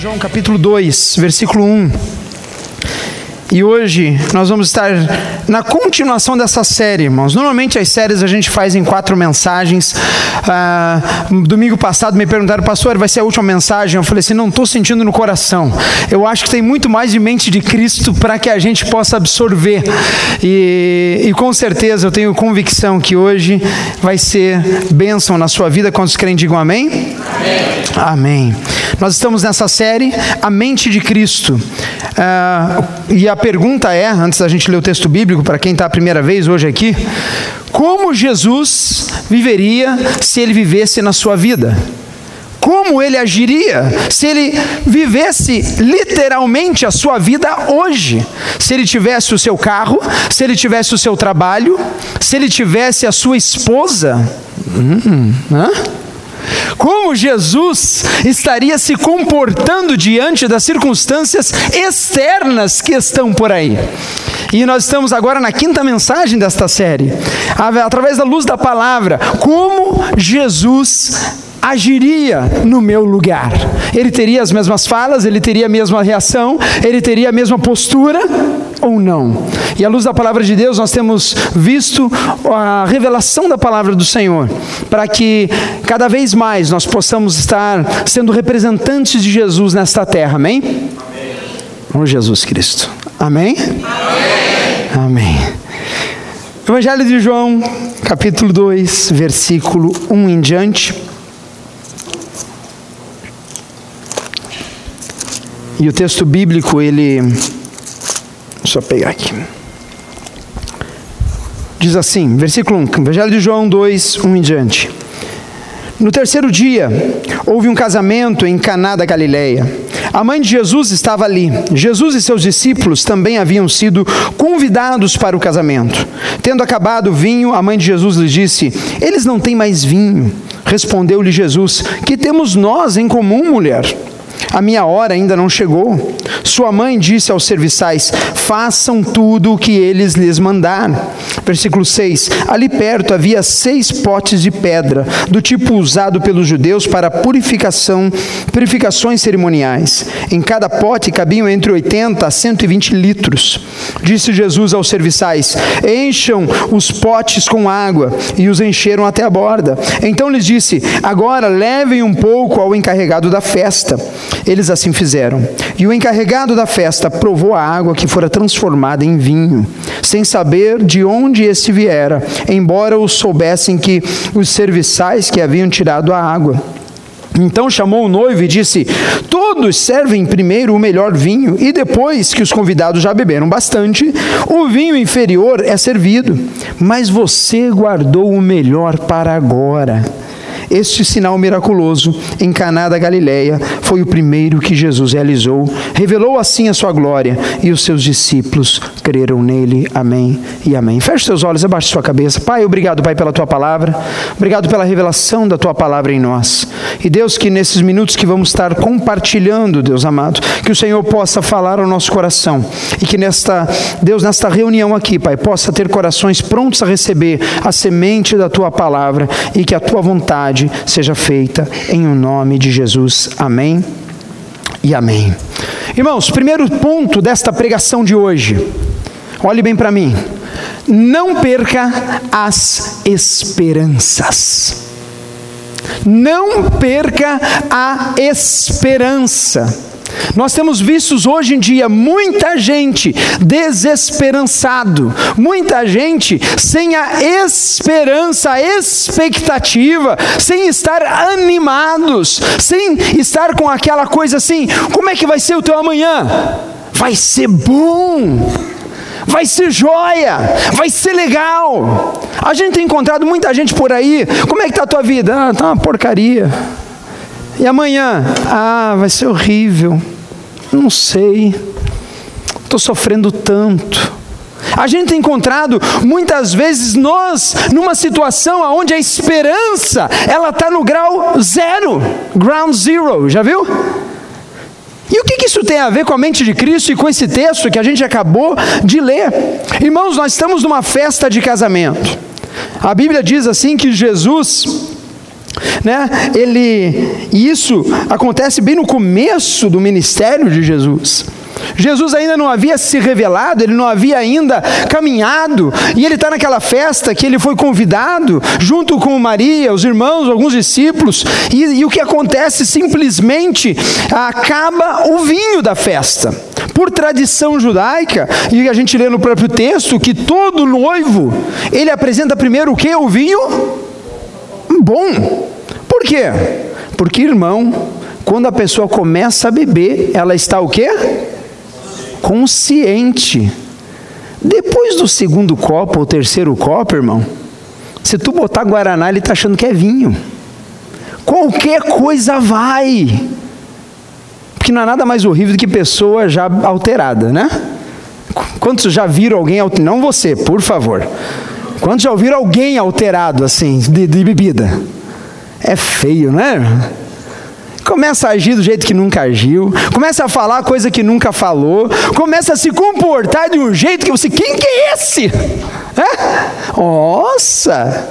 João capítulo 2, versículo 1. E hoje nós vamos estar na continuação dessa série, irmãos. Normalmente as séries a gente faz em quatro mensagens. Ah, domingo passado me perguntaram, pastor, vai ser a última mensagem? Eu falei assim, não estou sentindo no coração. Eu acho que tem muito mais de mente de Cristo para que a gente possa absorver. E, e, com certeza eu tenho convicção que hoje vai ser bênção na sua vida. Quantos creem, digam amém? Amém. Amém. Nós estamos nessa série, A Mente de Cristo. Ah, e a pergunta é, antes da gente ler o texto bíblico, para quem está a primeira vez hoje aqui, como Jesus viveria se ele vivesse na sua vida? Como ele agiria se ele vivesse literalmente a sua vida hoje? Se ele tivesse o seu carro, se ele tivesse o seu trabalho, se ele tivesse a sua esposa? Hum? Como Jesus estaria se comportando diante das circunstâncias externas que estão por aí. E nós estamos agora na quinta mensagem desta série, através da luz da palavra, como Jesus agiria no meu lugar. Ele teria as mesmas falas, ele teria a mesma reação, ele teria a mesma postura ou não. E à luz da palavra de Deus, nós temos visto a revelação da palavra do Senhor, para que cada vez mais nós possamos estar sendo representantes de Jesus nesta terra. Amém? Amém. Oh Jesus Cristo. Amém? Amém. Amém. Evangelho de João, capítulo 2, versículo 1 em diante. E o texto bíblico, ele. Só pegar aqui. Diz assim, versículo 1, Evangelho de João 2, 1 em diante. No terceiro dia, houve um casamento em Caná da Galileia. A mãe de Jesus estava ali. Jesus e seus discípulos também haviam sido convidados para o casamento. Tendo acabado o vinho, a mãe de Jesus lhe disse: Eles não têm mais vinho. Respondeu-lhe Jesus: Que temos nós em comum, mulher? A minha hora ainda não chegou. Sua mãe disse aos serviçais: Façam tudo o que eles lhes mandaram. Versículo 6: Ali perto havia seis potes de pedra, do tipo usado pelos judeus para purificação, purificações cerimoniais. Em cada pote cabiam entre 80 a 120 litros. Disse Jesus aos serviçais: Encham os potes com água, e os encheram até a borda. Então lhes disse: Agora levem um pouco ao encarregado da festa. Eles assim fizeram. E o encarregado da festa provou a água que fora transformada em vinho, sem saber de onde este viera, embora os soubessem que os serviçais que haviam tirado a água. Então chamou o noivo e disse: Todos servem primeiro o melhor vinho, e depois que os convidados já beberam bastante, o vinho inferior é servido. Mas você guardou o melhor para agora. Este sinal miraculoso em Caná da Galileia foi o primeiro que Jesus realizou. Revelou assim a sua glória e os seus discípulos creram nele. Amém e amém. Feche seus olhos, abaixe sua cabeça. Pai, obrigado, Pai, pela tua palavra. Obrigado pela revelação da tua palavra em nós. E Deus, que nesses minutos que vamos estar compartilhando, Deus amado, que o Senhor possa falar ao nosso coração e que nesta, Deus, nesta reunião aqui, Pai, possa ter corações prontos a receber a semente da tua palavra e que a tua vontade vontade seja feita em o nome de Jesus. Amém e amém. Irmãos, primeiro ponto desta pregação de hoje. Olhe bem para mim. Não perca as esperanças. Não perca a esperança. Nós temos visto hoje em dia muita gente desesperançado, muita gente sem a esperança, a expectativa, sem estar animados, sem estar com aquela coisa assim: como é que vai ser o teu amanhã? Vai ser bom vai ser joia, vai ser legal. A gente tem encontrado muita gente por aí. Como é que está a tua vida? Ah, tá uma porcaria. E amanhã? Ah, vai ser horrível. Não sei. Estou sofrendo tanto. A gente tem encontrado muitas vezes nós numa situação onde a esperança ela está no grau zero, ground zero, já viu? E o que, que isso tem a ver com a mente de Cristo e com esse texto que a gente acabou de ler? Irmãos, nós estamos numa festa de casamento. A Bíblia diz assim que Jesus Né? Ele, isso acontece bem no começo do ministério de Jesus. Jesus ainda não havia se revelado, ele não havia ainda caminhado, e ele está naquela festa que ele foi convidado, junto com Maria, os irmãos, alguns discípulos, e, e o que acontece simplesmente acaba o vinho da festa. Por tradição judaica, e a gente lê no próprio texto, que todo noivo, ele apresenta primeiro o que? O vinho bom. Por quê? Porque, irmão, quando a pessoa começa a beber, ela está o quê? consciente. Depois do segundo copo ou terceiro copo, irmão, se tu botar Guaraná, ele está achando que é vinho. Qualquer coisa vai. Porque não há nada mais horrível do que pessoa já alterada, né? Quantos já viram alguém alterado? Não você, por favor. Quantos já ouviram alguém alterado assim, de, de bebida? É feio, não é? começa a agir do jeito que nunca agiu, começa a falar coisa que nunca falou, começa a se comportar de um jeito que você, quem que é esse? É? Nossa!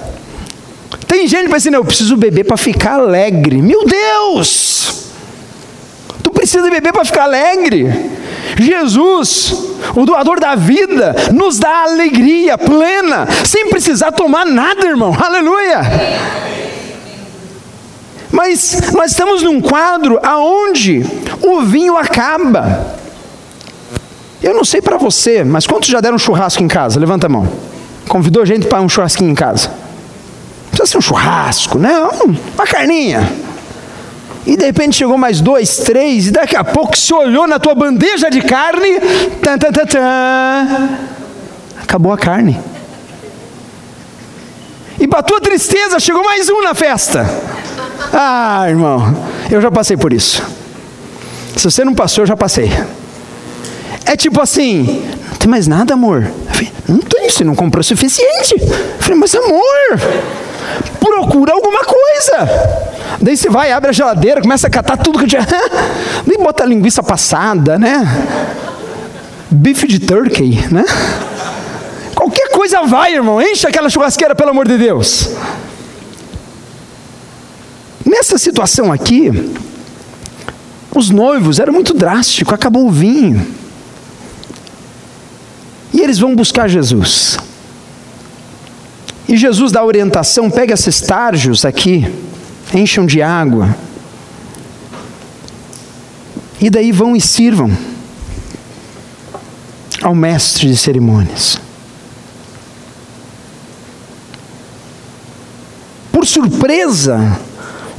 Tem gente que pensa assim, eu preciso beber para ficar alegre. Meu Deus! Tu precisa beber para ficar alegre. Jesus, o doador da vida, nos dá alegria plena, sem precisar tomar nada, irmão. Aleluia! Mas nós estamos num quadro aonde o vinho acaba. Eu não sei para você, mas quantos já deram churrasco em casa? Levanta a mão. Convidou gente para um churrasquinho em casa? Precisa ser um churrasco, né? Uma carninha. E de repente chegou mais dois, três, e daqui a pouco se olhou na tua bandeja de carne, tan, tan, tan, tan, acabou a carne. E para tua tristeza chegou mais um na festa. Ah, irmão, eu já passei por isso. Se você não passou, eu já passei. É tipo assim, não tem mais nada, amor. Falei, não tem, você não comprou o suficiente. Eu falei, mas amor, procura alguma coisa. Daí você vai, abre a geladeira, começa a catar tudo que tinha. Nem bota linguiça passada, né? Bife de turkey, né? Qualquer coisa vai, irmão. Enche aquela churrasqueira, pelo amor de Deus. Nessa situação aqui, os noivos era muito drástico, acabou o vinho. E eles vão buscar Jesus. E Jesus dá orientação: pega esses tarjos aqui, encham de água. E daí vão e sirvam ao mestre de cerimônias. Por surpresa,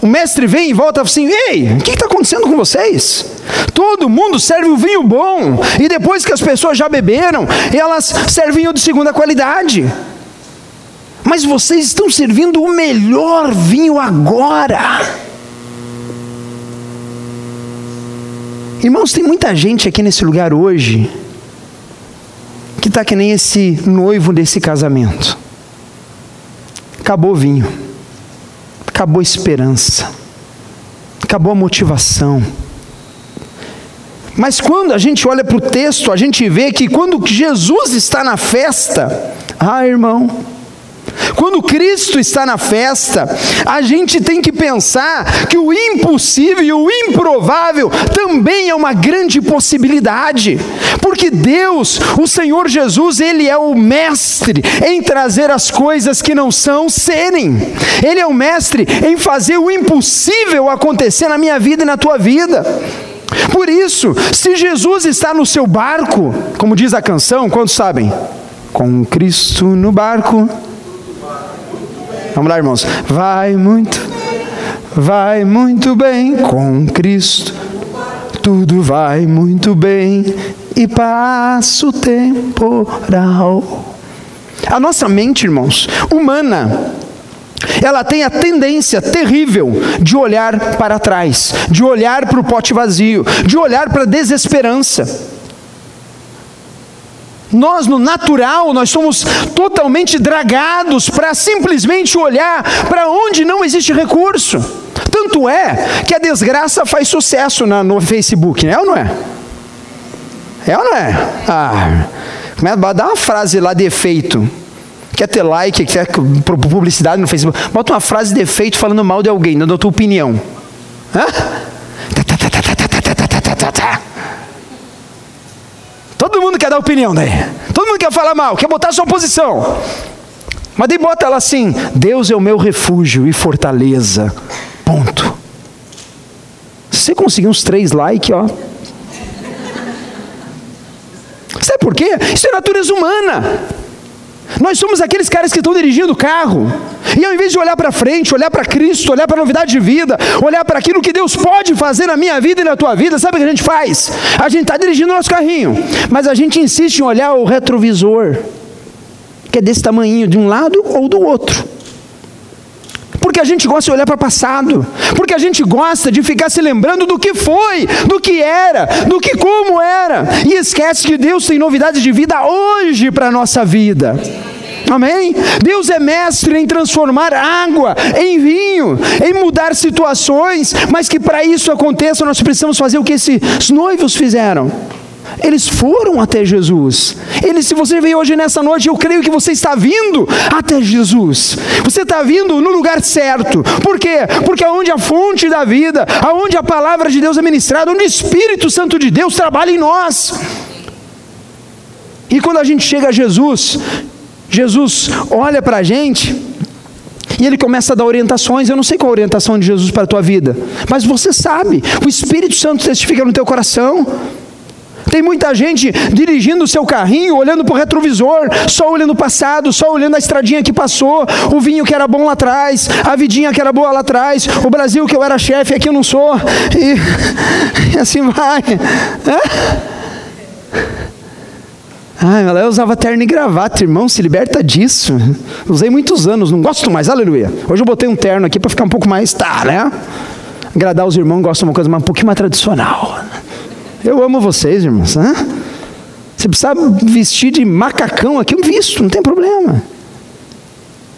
o mestre vem e volta assim: Ei, o que está acontecendo com vocês? Todo mundo serve o vinho bom, e depois que as pessoas já beberam, elas servem o de segunda qualidade. Mas vocês estão servindo o melhor vinho agora. Irmãos, tem muita gente aqui nesse lugar hoje que está que nem esse noivo desse casamento. Acabou o vinho acabou a esperança, acabou a motivação. Mas quando a gente olha para o texto, a gente vê que quando Jesus está na festa, ah, irmão, quando Cristo está na festa, a gente tem que pensar que o impossível e o improvável também é uma grande possibilidade, porque Deus, o Senhor Jesus, Ele é o mestre em trazer as coisas que não são serem, Ele é o mestre em fazer o impossível acontecer na minha vida e na tua vida. Por isso, se Jesus está no seu barco, como diz a canção, quantos sabem? Com Cristo no barco, Vamos lá, irmãos. Vai muito, vai muito bem com Cristo. Tudo vai muito bem e passa o temporal. A nossa mente, irmãos, humana, ela tem a tendência terrível de olhar para trás, de olhar para o pote vazio, de olhar para a desesperança. Nós, no natural, nós somos totalmente dragados para simplesmente olhar para onde não existe recurso. Tanto é que a desgraça faz sucesso na, no Facebook, né? É ou não é? É ou não é? Ah, dá uma frase lá de efeito quer ter like, quer publicidade no Facebook, bota uma frase de efeito falando mal de alguém, dando a tua opinião. Hã? Todo mundo quer dar opinião daí. Todo mundo quer falar mal, quer botar sua posição. Mas daí bota ela assim: Deus é o meu refúgio e fortaleza. Ponto. Você conseguir uns três likes, ó. Sabe por quê? Isso é natureza humana. Nós somos aqueles caras que estão dirigindo o carro. E ao invés de olhar para frente, olhar para Cristo, olhar para a novidade de vida, olhar para aquilo que Deus pode fazer na minha vida e na tua vida, sabe o que a gente faz? A gente está dirigindo o nosso carrinho, mas a gente insiste em olhar o retrovisor, que é desse tamanho, de um lado ou do outro. Porque a gente gosta de olhar para o passado, porque a gente gosta de ficar se lembrando do que foi, do que era, do que como era, e esquece que Deus tem novidades de vida hoje para a nossa vida. Amém? Deus é mestre em transformar água em vinho, em mudar situações, mas que para isso aconteça nós precisamos fazer o que esses noivos fizeram. Eles foram até Jesus. Ele, se você veio hoje nessa noite, eu creio que você está vindo até Jesus. Você está vindo no lugar certo. Por quê? Porque aonde a fonte da vida, aonde a palavra de Deus é ministrada, onde o Espírito Santo de Deus trabalha em nós. E quando a gente chega a Jesus, Jesus olha para a gente e ele começa a dar orientações. Eu não sei qual a orientação de Jesus para a tua vida, mas você sabe. O Espírito Santo testifica no teu coração. Tem muita gente dirigindo o seu carrinho, olhando para o retrovisor, só olhando o passado, só olhando a estradinha que passou, o vinho que era bom lá atrás, a vidinha que era boa lá atrás, o Brasil que eu era chefe, aqui eu não sou, e, e assim vai. É? Ai, ela usava terno e gravata, irmão, se liberta disso. Usei muitos anos, não gosto mais, aleluia. Hoje eu botei um terno aqui para ficar um pouco mais, tá, né? Agradar os irmãos, gosto de uma coisa um pouquinho mais tradicional. Eu amo vocês, irmãos. Né? Você precisa vestir de macacão aqui, eu visto, não tem problema.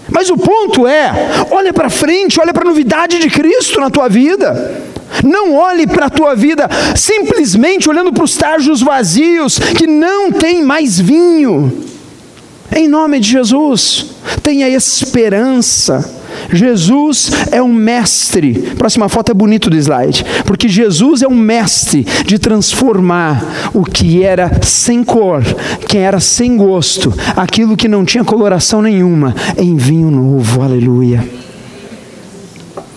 Mas o ponto é, olha para frente, olha para a novidade de Cristo na tua vida. Não olhe para a tua vida simplesmente olhando para os tajos vazios que não tem mais vinho. Em nome de Jesus, tenha esperança. Jesus é um mestre. Próxima foto é bonito do slide, porque Jesus é um mestre de transformar o que era sem cor, que era sem gosto, aquilo que não tinha coloração nenhuma, em vinho novo. Aleluia.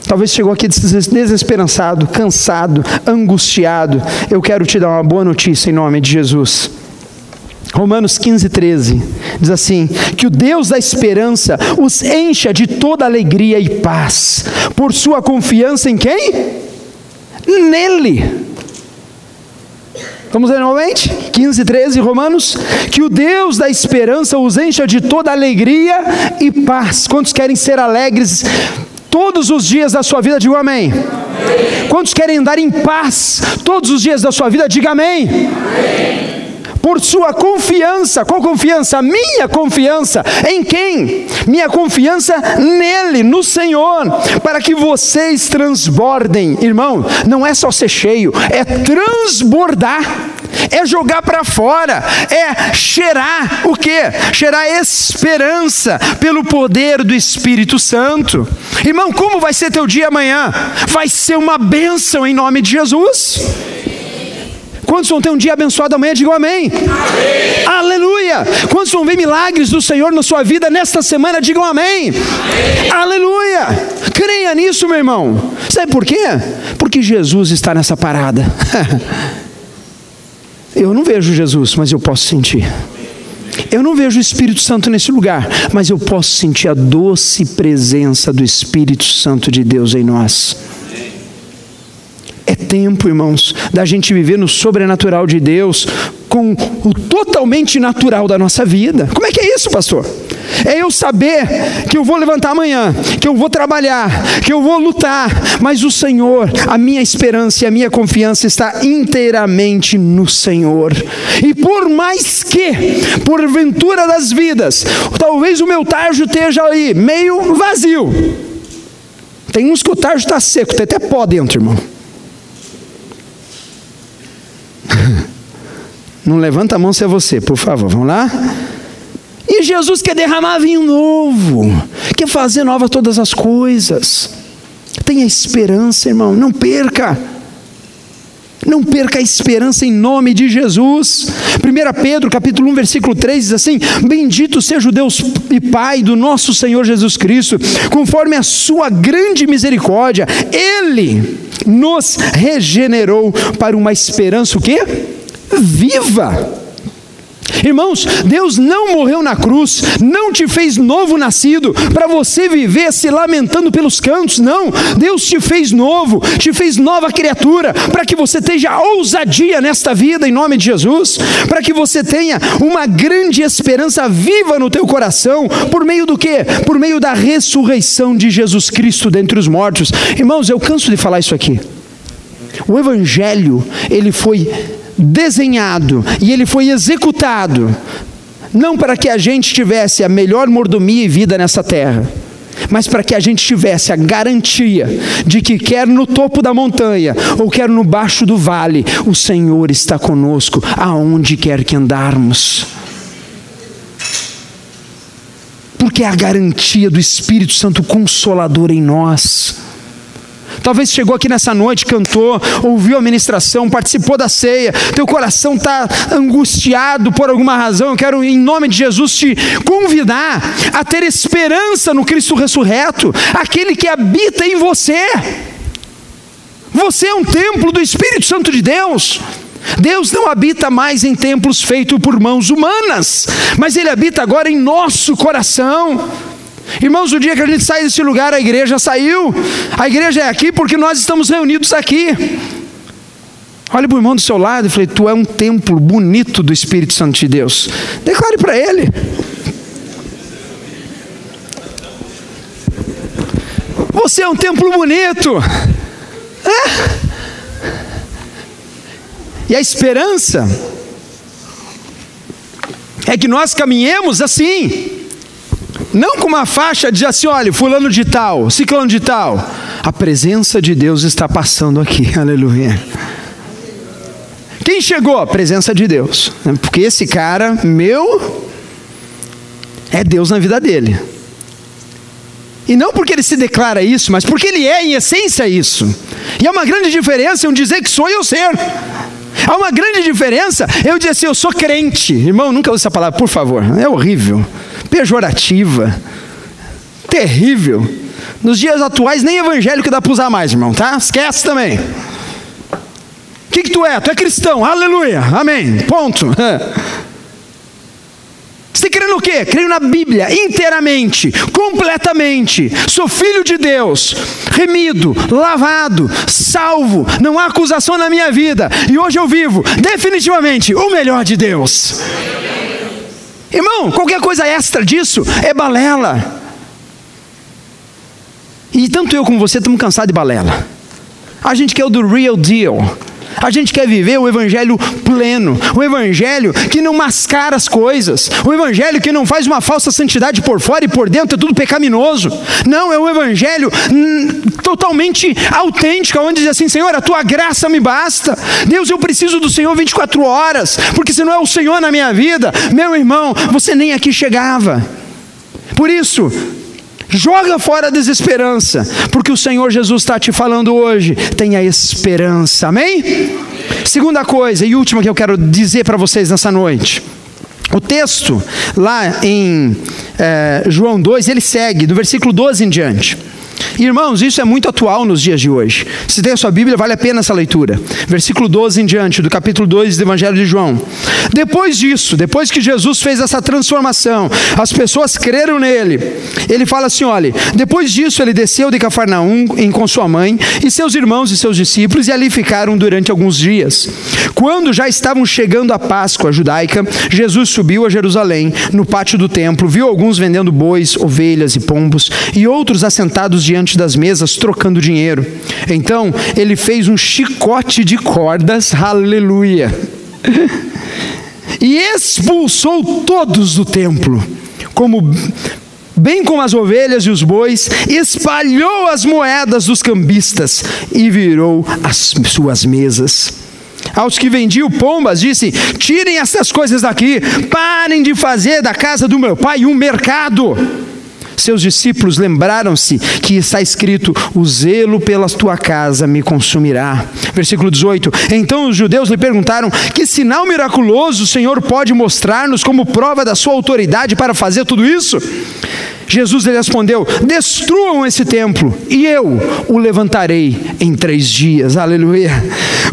Talvez chegou aqui desesperançado, cansado, angustiado. Eu quero te dar uma boa notícia em nome de Jesus. Romanos 15, 13 diz assim: Que o Deus da esperança os encha de toda alegria e paz, por sua confiança em quem? Nele. Vamos ler novamente? 15, 13, Romanos. Que o Deus da esperança os encha de toda alegria e paz. Quantos querem ser alegres todos os dias da sua vida, diga amém. amém. Quantos querem andar em paz todos os dias da sua vida, diga amém. amém. Por sua confiança, qual confiança? Minha confiança. Em quem? Minha confiança nele, no Senhor, para que vocês transbordem. Irmão, não é só ser cheio, é transbordar é jogar para fora, é cheirar o que? Cheirar esperança pelo poder do Espírito Santo. Irmão, como vai ser teu dia amanhã? Vai ser uma bênção em nome de Jesus. Quantos vão ter um dia abençoado amanhã? Digam amém. amém. Aleluia. Quantos vão ver milagres do Senhor na sua vida nesta semana? Digam amém. amém. Aleluia. Creia nisso, meu irmão. Sabe por quê? Porque Jesus está nessa parada. Eu não vejo Jesus, mas eu posso sentir. Eu não vejo o Espírito Santo nesse lugar, mas eu posso sentir a doce presença do Espírito Santo de Deus em nós. Tempo, irmãos, da gente viver no sobrenatural de Deus com o totalmente natural da nossa vida. Como é que é isso, pastor? É eu saber que eu vou levantar amanhã, que eu vou trabalhar, que eu vou lutar, mas o Senhor, a minha esperança e a minha confiança está inteiramente no Senhor. E por mais que, por ventura das vidas, talvez o meu tarjo esteja aí meio vazio. Tem uns que o tarjo está seco, tem até pó dentro, irmão. Não levanta a mão se é você, por favor. Vamos lá? E Jesus quer derramar vinho novo, quer fazer nova todas as coisas. Tenha esperança, irmão, não perca. Não perca a esperança em nome de Jesus. 1 Pedro, capítulo 1, versículo 3 diz assim: Bendito seja o Deus e Pai do nosso Senhor Jesus Cristo, conforme a sua grande misericórdia, ele nos regenerou para uma esperança o quê? Viva Irmãos, Deus não morreu na cruz, não te fez novo nascido para você viver se lamentando pelos cantos, não. Deus te fez novo, te fez nova criatura, para que você tenha ousadia nesta vida em nome de Jesus, para que você tenha uma grande esperança viva no teu coração, por meio do que? Por meio da ressurreição de Jesus Cristo dentre os mortos. Irmãos, eu canso de falar isso aqui. O evangelho, ele foi desenhado e ele foi executado, não para que a gente tivesse a melhor mordomia e vida nessa terra, mas para que a gente tivesse a garantia de que, quer no topo da montanha ou quer no baixo do vale, o Senhor está conosco aonde quer que andarmos. Porque é a garantia do Espírito Santo Consolador em nós. Talvez chegou aqui nessa noite, cantou, ouviu a ministração, participou da ceia, teu coração está angustiado por alguma razão. Eu quero, em nome de Jesus, te convidar a ter esperança no Cristo ressurreto, aquele que habita em você. Você é um templo do Espírito Santo de Deus. Deus não habita mais em templos feitos por mãos humanas, mas Ele habita agora em nosso coração. Irmãos, o dia que a gente sai desse lugar, a igreja saiu. A igreja é aqui porque nós estamos reunidos aqui. Olhe para o irmão do seu lado e falei: Tu é um templo bonito do Espírito Santo de Deus. Declare para ele. Você é um templo bonito. É. E a esperança é que nós caminhemos assim. Não com uma faixa de assim, olha, fulano de tal, ciclano de tal. A presença de Deus está passando aqui, aleluia. Quem chegou? A presença de Deus. Porque esse cara, meu, é Deus na vida dele. E não porque ele se declara isso, mas porque ele é, em essência, isso. E há uma grande diferença em dizer que sou e eu ser. Há uma grande diferença eu dizer assim, eu sou crente. Irmão, nunca use essa palavra, por favor. É horrível pejorativa, terrível. Nos dias atuais, nem evangélico dá para usar mais, irmão, tá? Esquece também. O que, que tu é? Tu é cristão, aleluia, amém, ponto. Você crê no quê? Creio na Bíblia inteiramente, completamente. Sou filho de Deus, remido, lavado, salvo. Não há acusação na minha vida. E hoje eu vivo definitivamente o melhor de Deus. Irmão, qualquer coisa extra disso é balela. E tanto eu como você estamos cansados de balela. A gente quer o do real deal. A gente quer viver o evangelho pleno, o evangelho que não mascara as coisas, o evangelho que não faz uma falsa santidade por fora e por dentro é tudo pecaminoso. Não, é um evangelho hum, totalmente autêntico, onde diz assim: Senhor, a tua graça me basta. Deus, eu preciso do Senhor 24 horas, porque se não é o Senhor na minha vida, meu irmão, você nem aqui chegava. Por isso, Joga fora a desesperança, porque o Senhor Jesus está te falando hoje. Tenha esperança, amém? Segunda coisa e última que eu quero dizer para vocês nessa noite. O texto, lá em é, João 2, ele segue, do versículo 12 em diante. Irmãos, isso é muito atual nos dias de hoje. Se tem a sua Bíblia, vale a pena essa leitura. Versículo 12 em diante, do capítulo 2 do Evangelho de João. Depois disso, depois que Jesus fez essa transformação, as pessoas creram nele. Ele fala assim: olha, depois disso ele desceu de Cafarnaum com sua mãe e seus irmãos e seus discípulos e ali ficaram durante alguns dias. Quando já estavam chegando a Páscoa judaica, Jesus subiu a Jerusalém, no pátio do templo, viu alguns vendendo bois, ovelhas e pombos e outros assentados diante das mesas trocando dinheiro. Então ele fez um chicote de cordas, aleluia, e expulsou todos do templo, como bem como as ovelhas e os bois, espalhou as moedas dos cambistas e virou as suas mesas. aos que vendiam pombas, disse: Tirem essas coisas daqui, parem de fazer da casa do meu pai um mercado. Seus discípulos lembraram-se que está escrito: O zelo pela tua casa me consumirá. Versículo 18: Então os judeus lhe perguntaram: Que sinal miraculoso o Senhor pode mostrar-nos como prova da sua autoridade para fazer tudo isso? Jesus lhe respondeu: Destruam esse templo e eu o levantarei em três dias. Aleluia.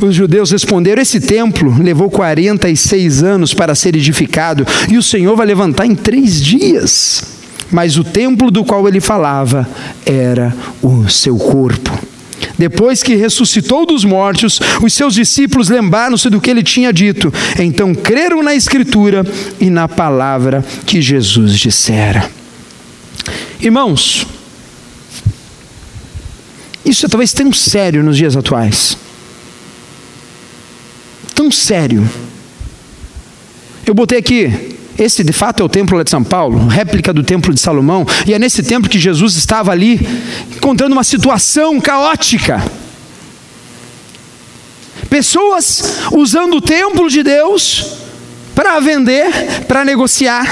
Os judeus responderam: Esse templo levou 46 anos para ser edificado e o Senhor vai levantar em três dias mas o templo do qual ele falava era o seu corpo. Depois que ressuscitou dos mortos, os seus discípulos lembraram-se do que ele tinha dito. Então creram na Escritura e na palavra que Jesus dissera. Irmãos, isso é talvez tão sério nos dias atuais. Tão sério. Eu botei aqui esse de fato é o templo de São Paulo, réplica do templo de Salomão, e é nesse templo que Jesus estava ali, encontrando uma situação caótica. Pessoas usando o templo de Deus para vender, para negociar,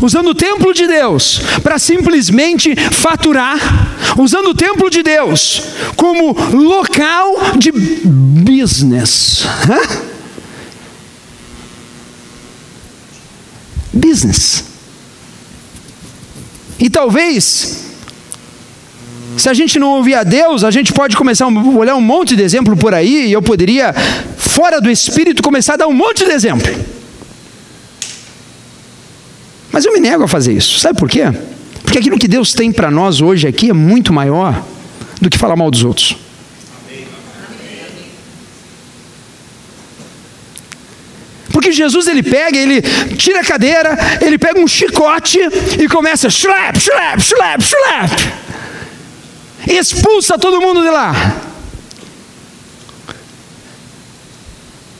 usando o templo de Deus para simplesmente faturar, usando o templo de Deus como local de business. Hã? Business. E talvez, se a gente não ouvir a Deus, a gente pode começar a olhar um monte de exemplo por aí, e eu poderia, fora do Espírito, começar a dar um monte de exemplo. Mas eu me nego a fazer isso. Sabe por quê? Porque aquilo que Deus tem para nós hoje aqui é muito maior do que falar mal dos outros. Porque Jesus ele pega, ele tira a cadeira, ele pega um chicote e começa slap, slap, slap. E expulsa todo mundo de lá.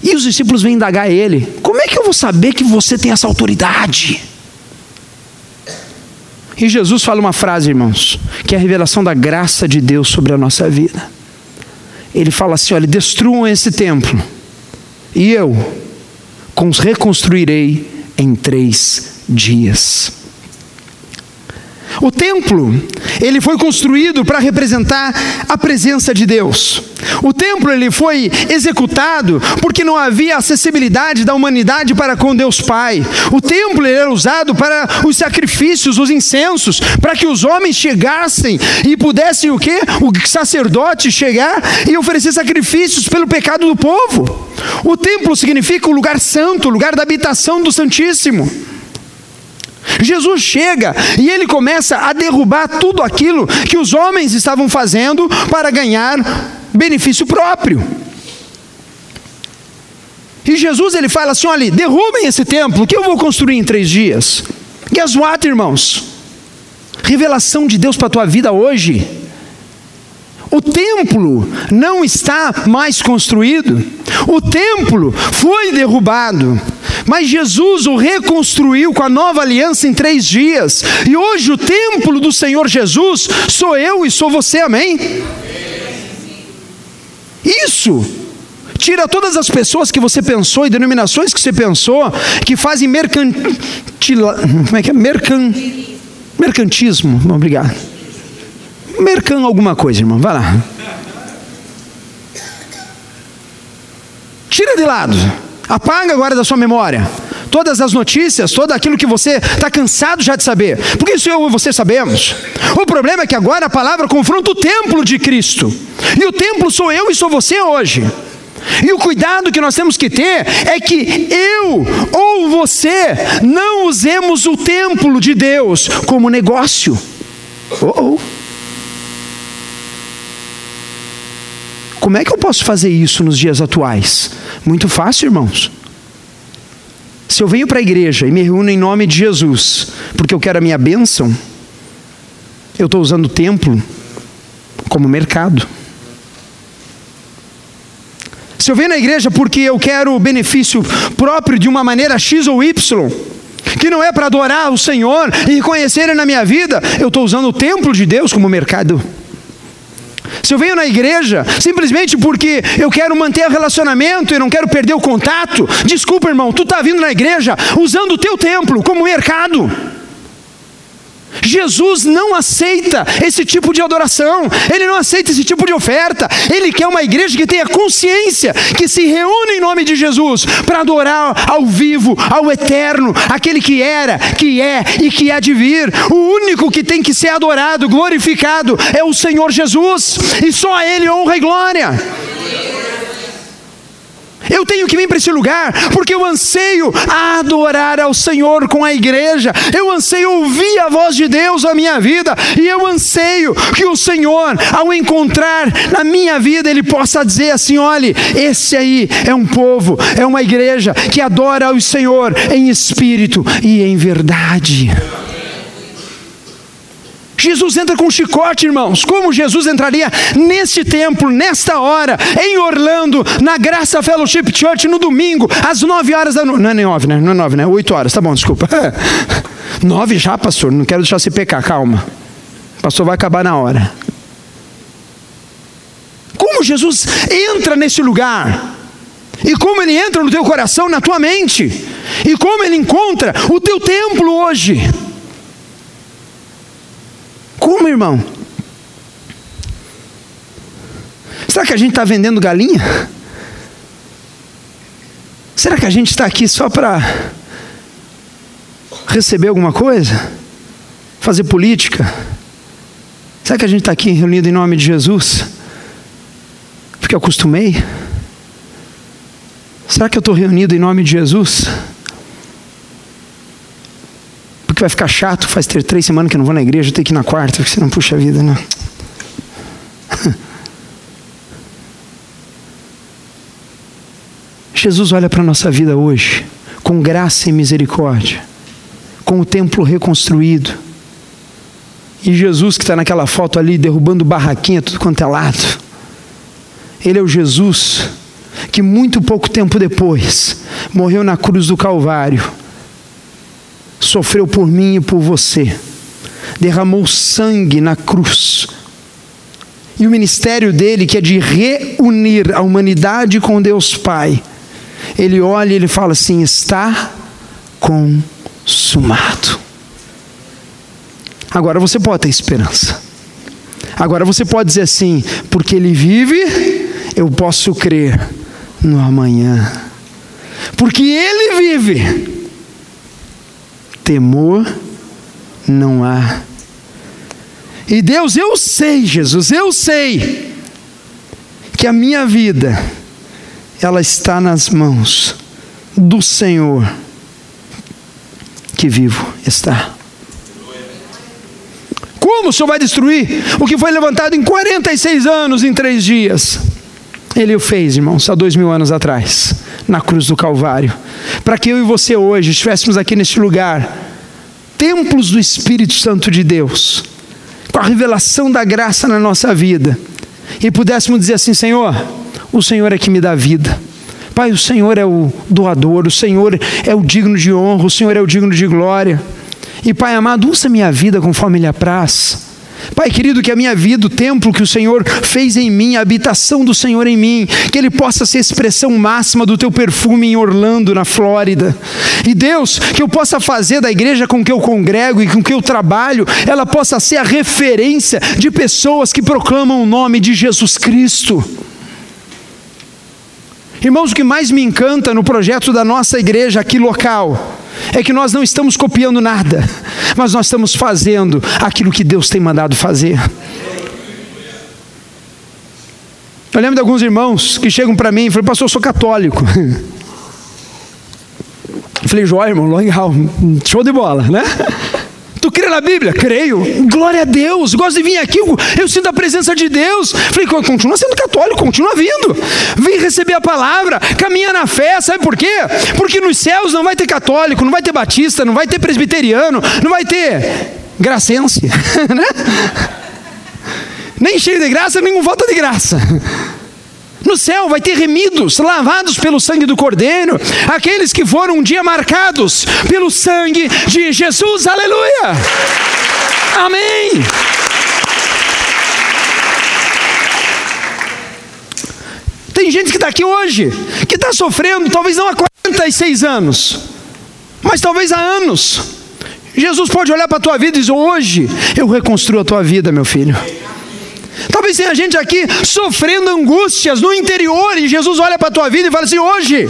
E os discípulos vêm indagar ele: Como é que eu vou saber que você tem essa autoridade? E Jesus fala uma frase, irmãos, que é a revelação da graça de Deus sobre a nossa vida. Ele fala assim: olha, destruam esse templo, e eu reconstruirei em três dias. O templo, ele foi construído para representar a presença de Deus. O templo ele foi executado porque não havia acessibilidade da humanidade para com Deus Pai. O templo era usado para os sacrifícios, os incensos, para que os homens chegassem e pudessem o quê? O sacerdote chegar e oferecer sacrifícios pelo pecado do povo. O templo significa o lugar santo, o lugar da habitação do Santíssimo. Jesus chega e ele começa a derrubar tudo aquilo que os homens estavam fazendo para ganhar benefício próprio. E Jesus ele fala assim: olha, derrubem esse templo que eu vou construir em três dias. Guess what, irmãos? Revelação de Deus para a tua vida hoje. O templo não está mais construído. O templo foi derrubado. Mas Jesus o reconstruiu com a nova aliança em três dias. E hoje o templo do Senhor Jesus sou eu e sou você, amém? Isso tira todas as pessoas que você pensou e denominações que você pensou que fazem mercantil, como é que é? Mercan, mercantismo. Obrigado. Mercan alguma coisa, irmão. Vai lá. Tira de lado. Apaga agora da sua memória todas as notícias, todo aquilo que você está cansado já de saber. Porque isso eu e você sabemos. O problema é que agora a palavra confronta o templo de Cristo. E o templo sou eu e sou você hoje. E o cuidado que nós temos que ter é que eu ou você não usemos o templo de Deus como negócio. Oh, oh. Como é que eu posso fazer isso nos dias atuais? Muito fácil, irmãos. Se eu venho para a igreja e me reúno em nome de Jesus, porque eu quero a minha bênção, eu estou usando o templo como mercado. Se eu venho na igreja porque eu quero o benefício próprio de uma maneira X ou Y, que não é para adorar o Senhor e reconhecer Ele na minha vida, eu estou usando o templo de Deus como mercado. Se eu venho na igreja simplesmente porque eu quero manter o relacionamento e não quero perder o contato, desculpa, irmão, tu está vindo na igreja usando o teu templo como mercado. Jesus não aceita esse tipo de adoração, ele não aceita esse tipo de oferta. Ele quer uma igreja que tenha consciência, que se reúne em nome de Jesus para adorar ao vivo, ao eterno, aquele que era, que é e que há de vir. O único que tem que ser adorado, glorificado é o Senhor Jesus, e só a Ele honra e glória. Eu tenho que vir para esse lugar porque eu anseio adorar ao Senhor com a igreja. Eu anseio ouvir a voz de Deus na minha vida e eu anseio que o Senhor, ao encontrar na minha vida, ele possa dizer assim: olhe, esse aí é um povo, é uma igreja que adora ao Senhor em espírito e em verdade. Jesus entra com um chicote, irmãos. Como Jesus entraria nesse templo, nesta hora, em Orlando, na Graça Fellowship Church, no domingo, às nove horas da noite. Não é nem nove, né? Não é nove, né? Oito horas, tá bom, desculpa. nove já, pastor. Não quero deixar você pecar, calma. O pastor vai acabar na hora. Como Jesus entra nesse lugar? E como ele entra no teu coração, na tua mente? E como ele encontra o teu templo hoje? Como, irmão? Será que a gente está vendendo galinha? Será que a gente está aqui só para receber alguma coisa? Fazer política? Será que a gente está aqui reunido em nome de Jesus? Porque eu acostumei? Será que eu estou reunido em nome de Jesus? Que vai ficar chato, faz ter três semanas que eu não vou na igreja, eu tenho que ir na quarta, porque você não puxa a vida, né? Jesus olha para a nossa vida hoje com graça e misericórdia, com o templo reconstruído. E Jesus que está naquela foto ali derrubando barraquinha, tudo quanto é lado. Ele é o Jesus que muito pouco tempo depois morreu na cruz do Calvário sofreu por mim e por você, derramou sangue na cruz. E o ministério dele, que é de reunir a humanidade com Deus Pai, ele olha e ele fala assim: está consumado. Agora você pode ter esperança. Agora você pode dizer assim: porque ele vive, eu posso crer no amanhã. Porque ele vive, temor não há. E Deus, eu sei, Jesus, eu sei que a minha vida ela está nas mãos do Senhor que vivo está. Como o Senhor vai destruir o que foi levantado em 46 anos, em três dias? Ele o fez, irmãos, há dois mil anos atrás, na cruz do Calvário, para que eu e você hoje estivéssemos aqui neste lugar, templos do Espírito Santo de Deus, com a revelação da graça na nossa vida, e pudéssemos dizer assim: Senhor, o Senhor é que me dá vida. Pai, o Senhor é o doador, o Senhor é o digno de honra, o Senhor é o digno de glória. E Pai amado, usa minha vida conforme lhe apraz. Pai querido, que a minha vida, o templo que o Senhor fez em mim, a habitação do Senhor em mim, que ele possa ser a expressão máxima do teu perfume em Orlando, na Flórida. E Deus, que eu possa fazer da igreja com que eu congrego e com que eu trabalho, ela possa ser a referência de pessoas que proclamam o nome de Jesus Cristo. Irmãos, o que mais me encanta no projeto da nossa igreja aqui local é que nós não estamos copiando nada, mas nós estamos fazendo aquilo que Deus tem mandado fazer. Eu lembro de alguns irmãos que chegam para mim e falam, pastor, eu sou católico. Eu falei, joia, irmão, legal, show de bola, né? Tu crê na Bíblia? Creio. Glória a Deus. Gosto de vir aqui, eu, sinto a presença de Deus. Falei, continua sendo católico, continua vindo. Vem receber a palavra, caminha na fé, sabe por quê? Porque nos céus não vai ter católico, não vai ter batista, não vai ter presbiteriano, não vai ter gracense, né? Nem cheio de graça, nem com falta de graça. No céu vai ter remidos, lavados pelo sangue do Cordeiro, aqueles que foram um dia marcados pelo sangue de Jesus, aleluia! Amém! Tem gente que está aqui hoje, que está sofrendo, talvez não há 46 anos, mas talvez há anos. Jesus pode olhar para a tua vida e dizer: Hoje eu reconstruo a tua vida, meu filho. Talvez tenha gente aqui sofrendo angústias no interior e Jesus olha para a tua vida e fala assim: hoje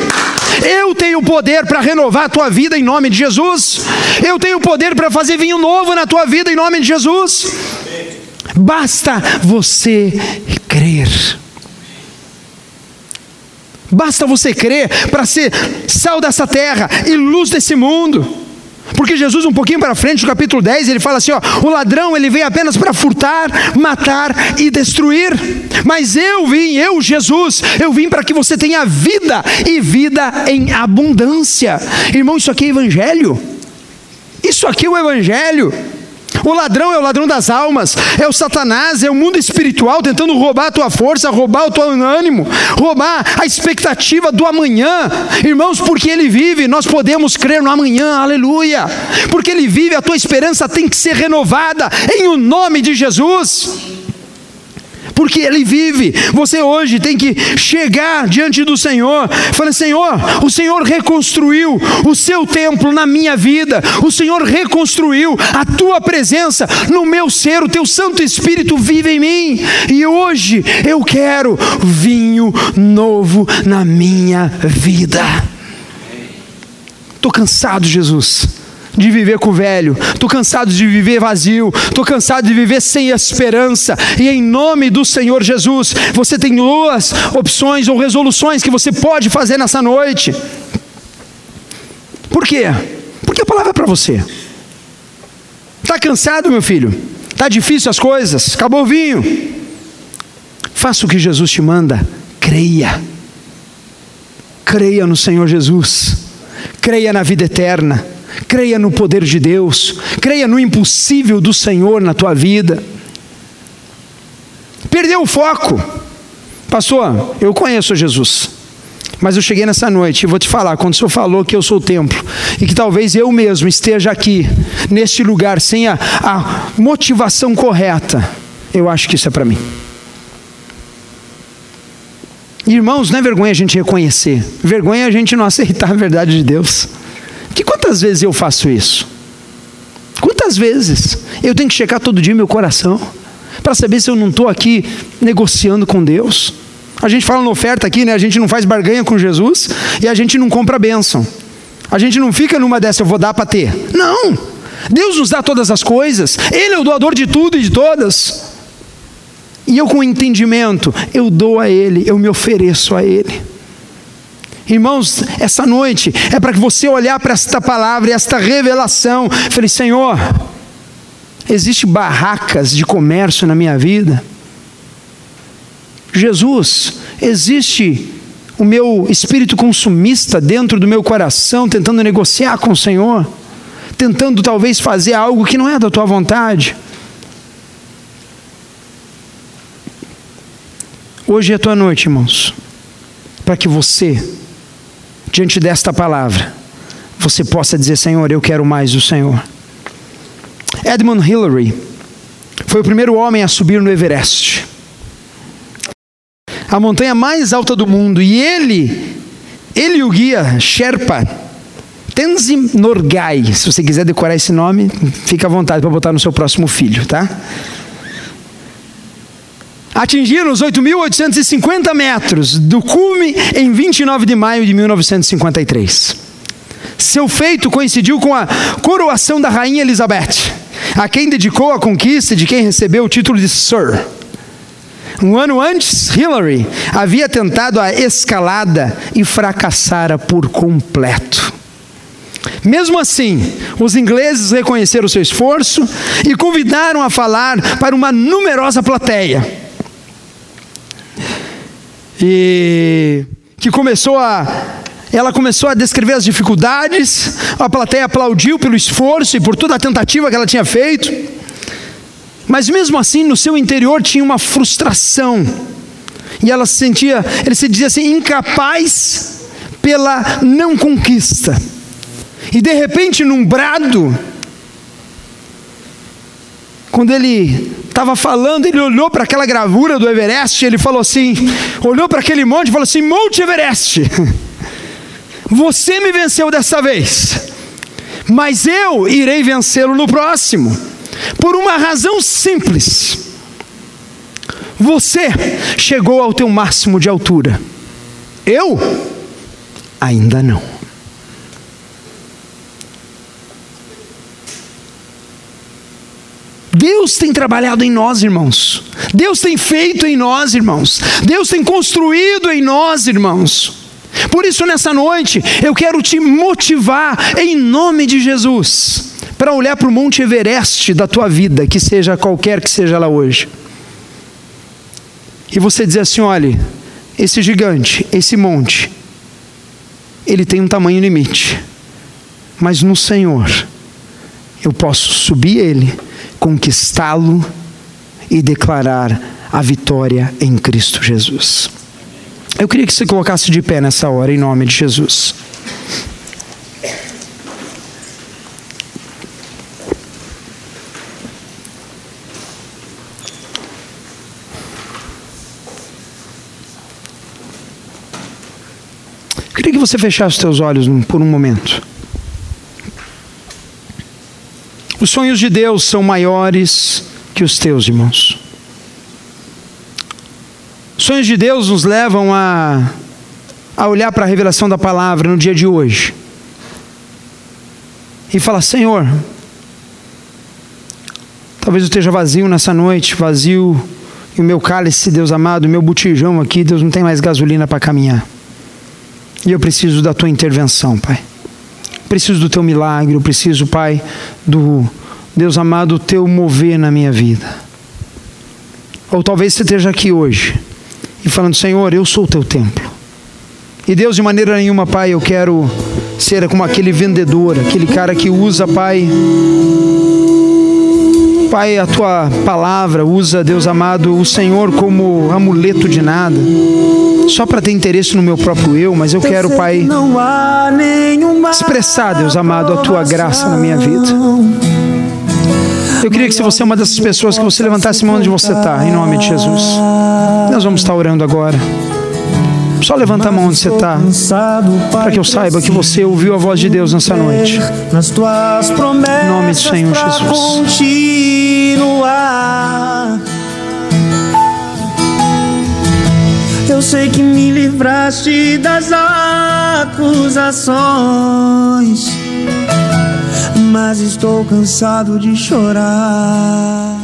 eu tenho poder para renovar a tua vida em nome de Jesus. Eu tenho poder para fazer vinho novo na tua vida em nome de Jesus. Basta você crer. Basta você crer para ser sal dessa terra e luz desse mundo. Porque Jesus, um pouquinho para frente, no capítulo 10, ele fala assim: ó, o ladrão ele vem apenas para furtar, matar e destruir. Mas eu vim, eu, Jesus, eu vim para que você tenha vida e vida em abundância. Irmão, isso aqui é evangelho. Isso aqui é o evangelho. O ladrão é o ladrão das almas, é o Satanás, é o mundo espiritual tentando roubar a tua força, roubar o teu ânimo, roubar a expectativa do amanhã. Irmãos, porque ele vive, nós podemos crer no amanhã, aleluia. Porque ele vive, a tua esperança tem que ser renovada em o nome de Jesus porque Ele vive. Você hoje tem que chegar diante do Senhor, falar: Senhor, o Senhor reconstruiu o seu templo na minha vida, o Senhor reconstruiu a tua presença no meu ser, o teu Santo Espírito vive em mim, e hoje eu quero vinho novo na minha vida. Estou cansado, Jesus de viver com o velho, estou cansado de viver vazio, estou cansado de viver sem esperança, e em nome do Senhor Jesus, você tem duas opções ou resoluções que você pode fazer nessa noite. Por quê? Porque a palavra é para você. Está cansado, meu filho? Está difícil as coisas? Acabou o vinho? Faça o que Jesus te manda, creia. Creia no Senhor Jesus, creia na vida eterna creia no poder de Deus, creia no impossível do Senhor na tua vida. Perdeu o foco, pastor. Eu conheço Jesus, mas eu cheguei nessa noite e vou te falar: quando o Senhor falou que eu sou o templo e que talvez eu mesmo esteja aqui, neste lugar, sem a, a motivação correta, eu acho que isso é para mim. Irmãos, não é vergonha a gente reconhecer, vergonha é a gente não aceitar a verdade de Deus. Quantas vezes eu faço isso? Quantas vezes eu tenho que checar todo dia meu coração para saber se eu não estou aqui negociando com Deus? A gente fala na oferta aqui, né? A gente não faz barganha com Jesus e a gente não compra bênção. A gente não fica numa dessa, eu vou dar para ter. Não! Deus nos dá todas as coisas, Ele é o doador de tudo e de todas. E eu, com entendimento, eu dou a Ele, eu me ofereço a Ele. Irmãos, essa noite é para que você olhar para esta palavra esta revelação. Falei, Senhor, existe barracas de comércio na minha vida? Jesus, existe o meu espírito consumista dentro do meu coração, tentando negociar com o Senhor, tentando talvez fazer algo que não é da tua vontade. Hoje é a tua noite, irmãos, para que você diante desta palavra, você possa dizer: Senhor, eu quero mais do Senhor. Edmund Hillary foi o primeiro homem a subir no Everest, a montanha mais alta do mundo, e ele, ele e o guia Sherpa, Tenzin Norgay, se você quiser decorar esse nome, fica à vontade para botar no seu próximo filho, tá? Atingiram os 8.850 metros do cume em 29 de maio de 1953. Seu feito coincidiu com a coroação da rainha Elizabeth, a quem dedicou a conquista de quem recebeu o título de Sir. Um ano antes, Hillary havia tentado a escalada e fracassara por completo. Mesmo assim, os ingleses reconheceram seu esforço e convidaram a falar para uma numerosa plateia e que começou a ela começou a descrever as dificuldades, a plateia aplaudiu pelo esforço e por toda a tentativa que ela tinha feito. Mas mesmo assim, no seu interior tinha uma frustração. E ela se sentia, ele se dizia assim, incapaz pela não conquista. E de repente, num brado, quando ele estava falando, ele olhou para aquela gravura do Everest, ele falou assim: olhou para aquele monte e falou assim: Monte Everest, você me venceu dessa vez, mas eu irei vencê-lo no próximo, por uma razão simples. Você chegou ao teu máximo de altura, eu ainda não. Deus tem trabalhado em nós, irmãos. Deus tem feito em nós, irmãos. Deus tem construído em nós, irmãos. Por isso, nessa noite, eu quero te motivar, em nome de Jesus, para olhar para o Monte Everest da tua vida, que seja qualquer que seja lá hoje. E você dizer assim: olha, esse gigante, esse monte, ele tem um tamanho limite, mas no Senhor, eu posso subir ele conquistá-lo e declarar a vitória em Cristo Jesus. Eu queria que você colocasse de pé nessa hora, em nome de Jesus. Eu queria que você fechasse os seus olhos por um momento. Os sonhos de Deus são maiores que os teus, irmãos. Os sonhos de Deus nos levam a, a olhar para a revelação da palavra no dia de hoje e falar: Senhor, talvez eu esteja vazio nessa noite, vazio, e o meu cálice, Deus amado, o meu botijão aqui, Deus não tem mais gasolina para caminhar. E eu preciso da tua intervenção, Pai preciso do teu milagre, eu preciso, Pai, do Deus amado, teu mover na minha vida. Ou talvez você esteja aqui hoje e falando, Senhor, eu sou o teu templo. E Deus, de maneira nenhuma, Pai, eu quero ser como aquele vendedor, aquele cara que usa, Pai, Pai, a tua palavra usa, Deus amado, o Senhor como amuleto de nada, só para ter interesse no meu próprio eu, mas eu quero, Pai, expressar, Deus amado, a tua graça na minha vida. Eu queria que se você é uma dessas pessoas, que você levantasse a mão onde você está, em nome de Jesus. Nós vamos estar orando agora. Só levanta a mão onde você está, para que eu saiba que você ouviu a voz de Deus nessa noite. Em nome do Senhor Jesus. Eu sei que me livraste das acusações, mas estou cansado de chorar.